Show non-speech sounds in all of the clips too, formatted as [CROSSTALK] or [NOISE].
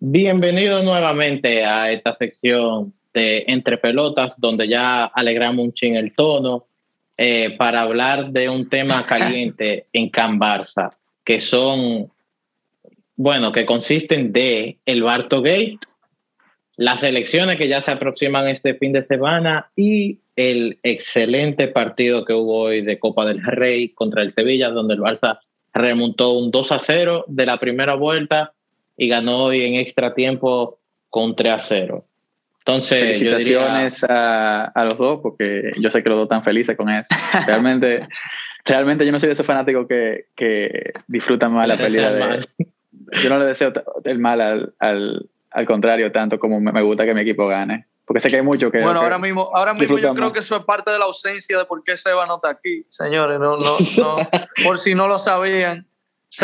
Bienvenido nuevamente a esta sección de Entre Pelotas, donde ya alegramos un chin el tono eh, para hablar de un tema [LAUGHS] caliente en Can Barça, que son, bueno, que consisten de el Barto Gate, las elecciones que ya se aproximan este fin de semana y el excelente partido que hubo hoy de Copa del Rey contra el Sevilla, donde el Barça remontó un 2 a 0 de la primera vuelta y ganó hoy en extra tiempo con 3 a 0. Entonces, felicitaciones a, los dos, porque yo sé que los dos están felices con eso. Realmente, [LAUGHS] realmente yo no soy de esos fanáticos que, que disfrutan más la pelea de. [LAUGHS] Yo no le deseo el mal al, al, al contrario, tanto como me gusta que mi equipo gane. Porque sé que hay mucho que. Bueno, ahora mismo, ahora mismo yo creo que eso es parte de la ausencia de por qué Seba no está aquí, señores. No, no, no. [LAUGHS] por si no lo sabían.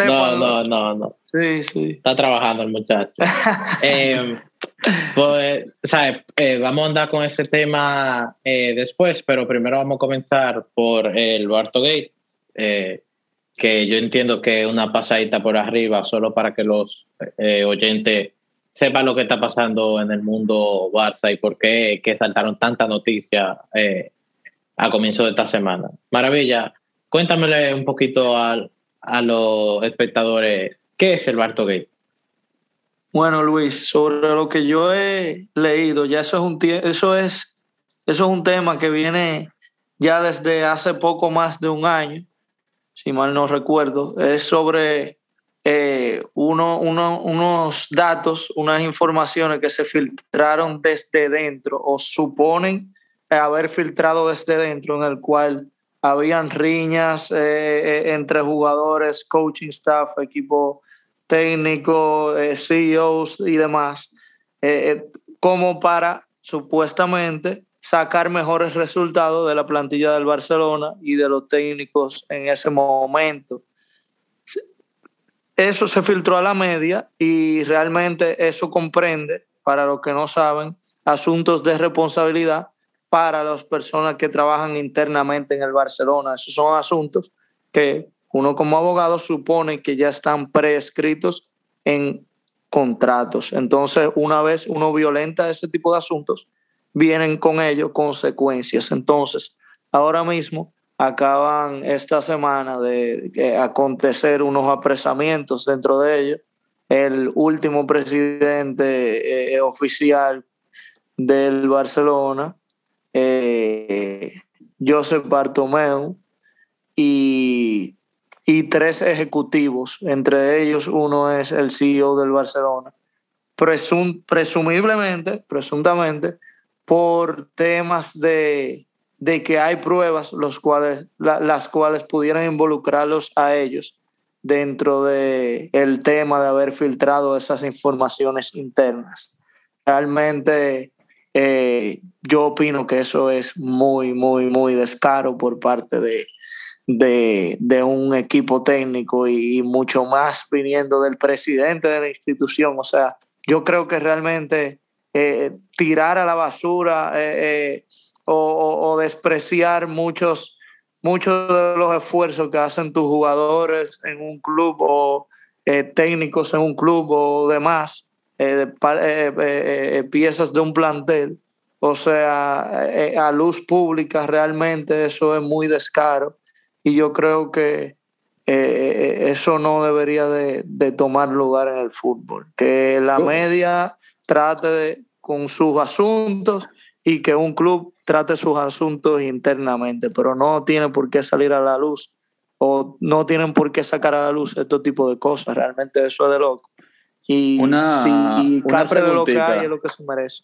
No, no, no, no. Sí, sí. Está trabajando el muchacho. [LAUGHS] eh, pues, ¿sabes? Eh, vamos a andar con este tema eh, después, pero primero vamos a comenzar por el Barto Gate, eh, que yo entiendo que es una pasadita por arriba, solo para que los oyentes sepa lo que está pasando en el mundo Barça y por qué que saltaron tanta noticia a comienzo de esta semana. Maravilla, cuéntamele un poquito a, a los espectadores qué es el Barto Gate. Bueno, Luis, sobre lo que yo he leído, ya eso es un eso es eso es un tema que viene ya desde hace poco más de un año, si mal no recuerdo, es sobre eh, uno, unos datos, unas informaciones que se filtraron desde dentro o suponen haber filtrado desde dentro, en el cual habían riñas eh, eh, entre jugadores, coaching staff, equipo técnico, CEOs y demás, como para supuestamente sacar mejores resultados de la plantilla del Barcelona y de los técnicos en ese momento. Eso se filtró a la media y realmente eso comprende, para los que no saben, asuntos de responsabilidad para las personas que trabajan internamente en el Barcelona. Esos son asuntos que uno como abogado supone que ya están prescritos en contratos. Entonces, una vez uno violenta ese tipo de asuntos, vienen con ello consecuencias. Entonces, ahora mismo acaban esta semana de acontecer unos apresamientos dentro de ellos. El último presidente eh, oficial del Barcelona, eh, Josep Bartomeu, y, y, tres ejecutivos, entre ellos uno es el CEO del Barcelona, Presum, presumiblemente, presuntamente, por temas de de que hay pruebas los cuales, las cuales pudieran involucrarlos a ellos dentro del el tema de haber filtrado esas informaciones internas. Realmente eh, yo opino que eso es muy, muy, muy descaro por parte de, de, un equipo técnico y, mucho más viniendo del presidente de la institución. O sea, yo creo que realmente eh, tirar a la basura eh, o, despreciar muchos, muchos de los esfuerzos que hacen tus jugadores en un club o eh, técnicos en un club o demás, eh, eh, piezas de un plantel. O sea, a luz pública realmente eso es muy descaro y yo creo que eso no debería de, de, tomar lugar en el fútbol. Que la media trate de, con sus asuntos y que un club trate sus asuntos internamente, pero no tiene por qué salir a la luz o no tienen por qué sacar a la luz este tipo de cosas. Realmente eso es de loco. Y una, si una de lo que hay es lo que se merece.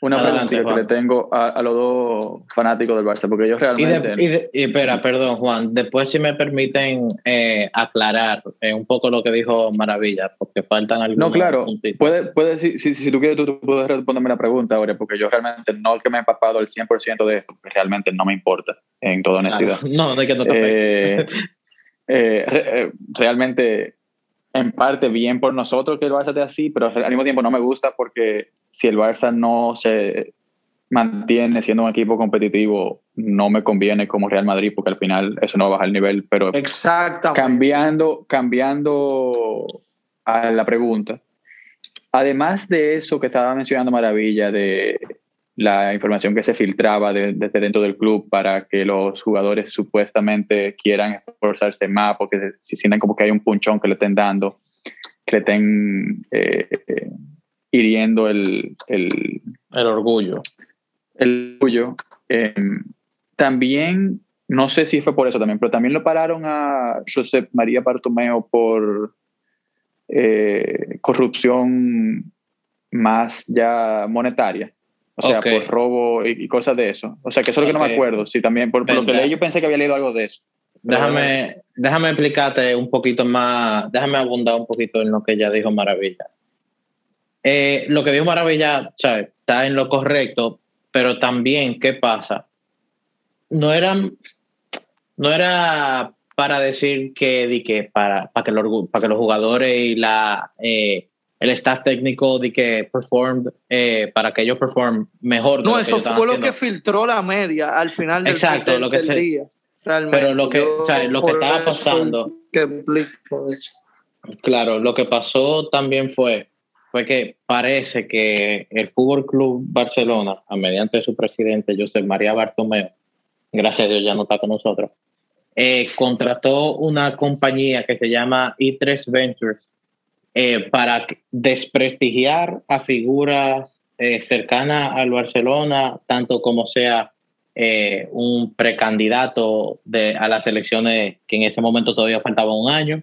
Una pregunta que le tengo a, los dos fanáticos del Barça, porque ellos realmente... Y, espera, perdón Juan, después si me permiten eh, aclarar eh, un poco lo que dijo Maravilla, porque faltan algunos No, claro, puede, puede, si, si, tú quieres tú, puedes responderme la pregunta ahora, porque yo realmente no es que me he empapado el 100% de esto, porque realmente no me importa, en toda honestidad. [LAUGHS] no, no, es que no te eh, realmente en parte bien por nosotros que el Barça esté así, pero al mismo tiempo no me gusta porque si el Barça no se mantiene siendo un equipo competitivo, no me conviene como Real Madrid porque al final eso no va a bajar el nivel. Pero cambiando, cambiando a la pregunta, además de eso que estaba mencionando Maravilla, de la información que se filtraba desde dentro del club para que los jugadores supuestamente quieran esforzarse más porque se, sienten como que hay un punchón que le estén dando, que le estén eh, hiriendo el, el, el, orgullo. El orgullo. Em, también, no sé si fue por eso también, pero también lo pararon a José María Bartomeo por eh, corrupción más ya monetaria. O sea, por robo y, cosas de eso. O sea, que eso es lo que no me acuerdo. Sí, también, por, lo que leí, yo pensé que había leído algo de eso. Déjame, déjame explicarte un poquito más, déjame abundar un poquito en lo que ya dijo Maravilla. Eh, lo que dijo Maravilla, ¿sabes? Está en lo correcto, pero también, ¿qué pasa? No era, no era para decir que, que para, para, que los, para que los jugadores y la, eh, el staff técnico de que performed eh, para que ellos performen mejor. No, eso fue lo que filtró la media al final del, Exacto, lo que día. Pero lo que, o sea, lo que estaba pasando. claro, lo que pasó también fue, fue que parece que el Fútbol Club Barcelona, a mediante su presidente José María Bartomeu, gracias a Dios ya no está con nosotros, eh, contrató una compañía que se llama E3 Ventures eh, para desprestigiar a figuras eh, cercanas al Barcelona, tanto como sea eh, un precandidato de, a las elecciones que en ese momento todavía faltaba un año,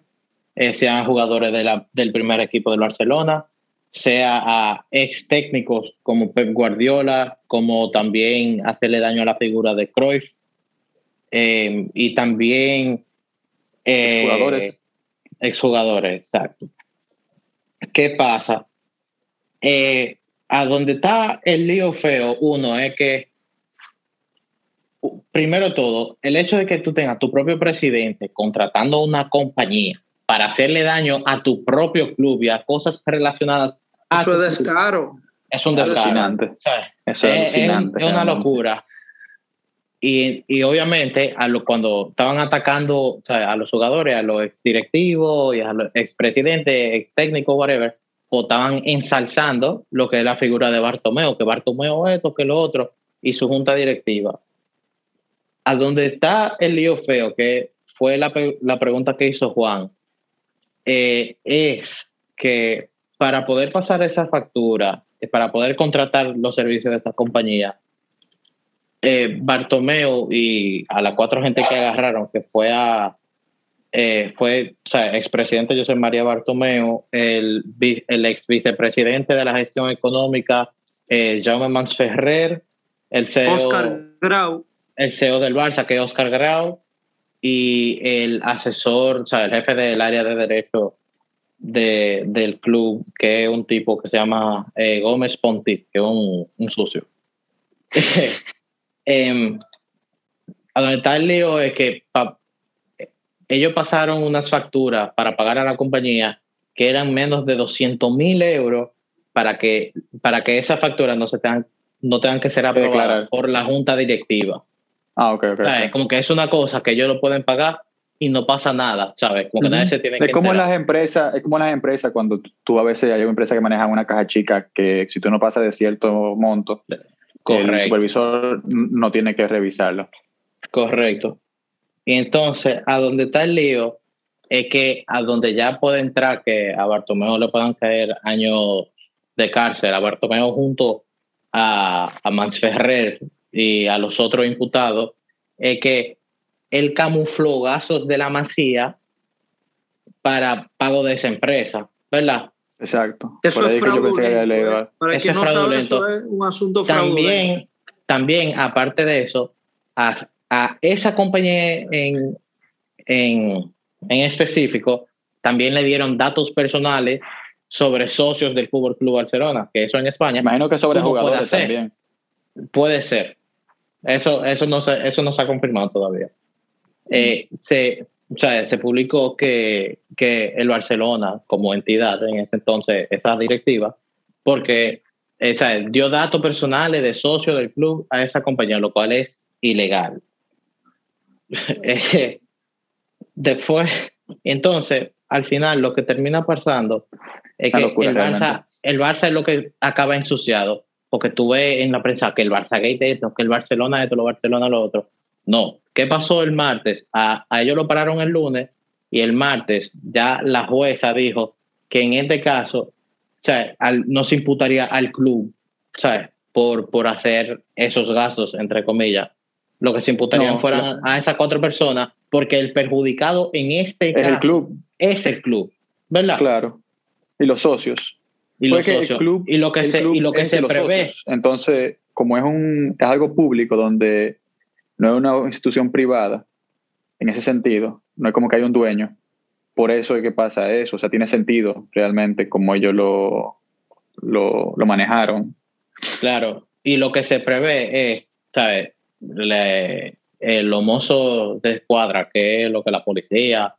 sean jugadores de la, del primer equipo del Barcelona, sea a ex técnicos como Pep Guardiola, como también hacerle daño a la figura de Cruyff, y también... exjugadores. Exjugadores, exacto. ¿Qué pasa? Eh, a donde está el lío feo, uno es que, primero todo, el hecho de que tú tengas tu propio presidente contratando una compañía para hacerle daño a tu propio club y a cosas relacionadas a Eso es descaro. Es un descaro. es, es, una locura. Y, y, obviamente a lo, cuando estaban atacando a los jugadores, a los ex directivos y a los ex presidentes, ex técnicos, whatever, o estaban ensalzando lo que es la figura de Bartomeo, que Bartomeo esto, que lo otro, y su junta directiva. A donde está el lío feo, que fue la, la pregunta que hizo Juan, eh, es que para poder pasar esa factura, para poder contratar los servicios de esa compañía, eh, Bartomeo y a las cuatro gente que agarraron, que fue a eh, fue o sea, expresidente José María Bartomeo, el, el ex vicepresidente de la gestión económica eh, Jaume Mans Ferrer, el CEO, Oscar Grau. el CEO del Barça, que es Oscar Grau, y el asesor, o sea, el jefe del área de derecho de, del club, que es un tipo que se llama eh, Gómez Ponti, que es un, un sucio. [LAUGHS] Em, a donde está el lío es que ellos pasaron unas facturas para pagar a la compañía que eran menos de 200 mil euros para que, para que esas facturas no, se tengan, no tengan que ser aprobadas por la junta directiva. Ah, ok, ok. Como que es una cosa que ellos lo pueden pagar y no pasa nada, ¿sabes? Como que nadie se tiene es como las empresas, es como las empresas cuando tú a veces hay una empresa que maneja una caja chica que si tú no pasas de cierto monto, el supervisor no tiene que revisarlo. Correcto. Y entonces, a donde está el lío, es que a donde ya puede entrar que a Bartomeo le puedan caer años de cárcel, a Bartomeo junto a, a Mansferrer y a los otros imputados, es que él camufló gastos de la masía para pago de esa empresa, ¿verdad? Exacto. Eso es fraudulento. Para que no sabe, eso es un asunto también, También, aparte de eso, a, a esa compañía en, en, en, específico, también le dieron datos personales sobre socios del Fútbol Club Barcelona, que eso en España. Imagino que sobre jugadores puede también. Puede ser. Eso, eso, no se, eso no se ha confirmado todavía. Eh, se, o sea, se publicó que, que, el Barcelona, como entidad en ese entonces, esa directiva, porque o sea, dio datos personales de socio del club a esa compañía, lo cual es ilegal. [LAUGHS] Después, entonces, al final, lo que termina pasando es que el Barça, el Barça es lo que acaba ensuciado, porque tú ves en la prensa que el Barça Gate esto, que el Barcelona esto, lo Barcelona lo otro. No, ¿qué pasó el martes? A, a ellos lo pararon el lunes y el martes ya la jueza dijo que en este caso no se imputaría al club ¿sabes? Por, por hacer esos gastos, entre comillas. Lo que se imputarían fueran a esas cuatro personas, porque el perjudicado en este caso es el club. Es el club, ¿verdad? Claro. Y los socios. Y, los socios. Club, y lo que se, y lo que se prevé. Entonces, como es, un, es algo público donde no es una institución privada, en ese sentido, no es como que hay un dueño. Por eso es que pasa eso, o sea, tiene sentido realmente como ellos lo, lo, lo manejaron. Claro, y lo que se prevé es, ¿sabes? El mozo de escuadra, que es lo que la policía,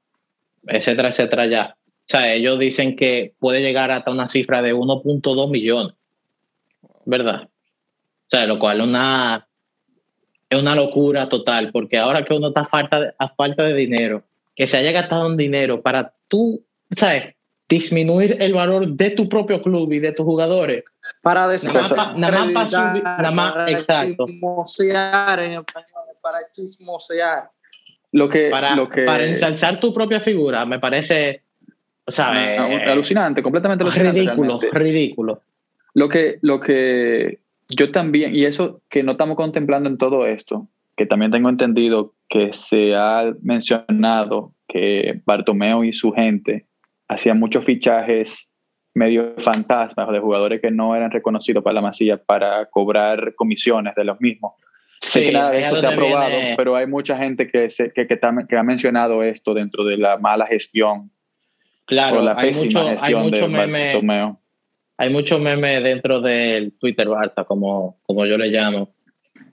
etcétera, etcétera, ya. O sea, ellos dicen que puede llegar hasta una cifra de 1.2 millones, ¿verdad? O sea, lo cual es una, es una locura total, porque ahora que uno está a falta de, a falta de dinero, que se haya gastado un dinero para tú, ¿sabes? disminuir el valor de tu propio club y de tus jugadores. Para nada más, para, más, exacto. Chismosear en español, para chismosear. Lo que, para, lo que, para ensalzar tu propia figura, me parece, o sea, ah, eh, alucinante, completamente alucinante. Ridículo, ridículo. Lo que, lo que yo también, y eso que no estamos contemplando en todo esto, que también tengo entendido que se ha mencionado que Bartomeo y su gente hacían muchos fichajes medio fantasmas de jugadores que no eran reconocidos para la masilla para cobrar comisiones de los mismos. sé que nada de esto se ha aprobado, pero hay mucha gente que, se, que, que, que, ha mencionado esto dentro de la mala gestión. Claro, la hay mucho, hay mucho meme, Hay mucho meme dentro del Twitter Barça, como, como yo le llamo,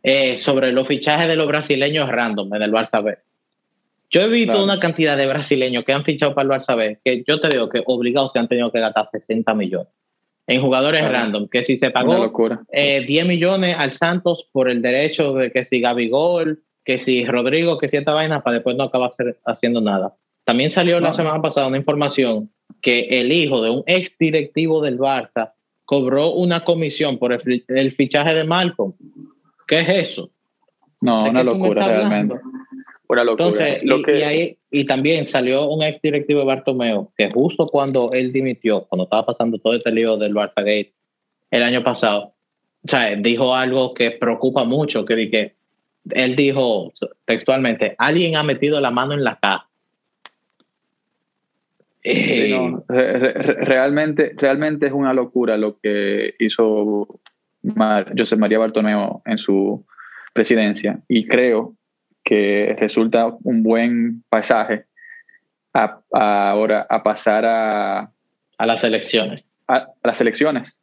eh, sobre los fichajes de los brasileños random en el Barça B. Yo he visto una cantidad de brasileños que han fichado para el Barça B, que yo te digo que obligados se han tenido que gastar 60 millones en jugadores random, que si se pagó eh, 10 millones al Santos por el derecho de que si Gabigol, que si Rodrigo, que si esta vaina, para después no acabar haciendo nada. También salió la semana pasada una información que el hijo de un ex directivo del Barça cobró una comisión por el, fichaje de Malcolm. ¿Qué es eso? No, una locura realmente. Entonces, y, también salió un ex directivo de Bartomeo que justo cuando él dimitió, cuando estaba pasando todo este lío del Barça Gate el año pasado, o sea, dijo algo que preocupa mucho, que, que él dijo textualmente, alguien ha metido la mano en la caja. Realmente, realmente es una locura lo que hizo José María Bartomeo en su presidencia y creo que resulta un buen pasaje a, ahora a pasar a, a las elecciones. A, las elecciones.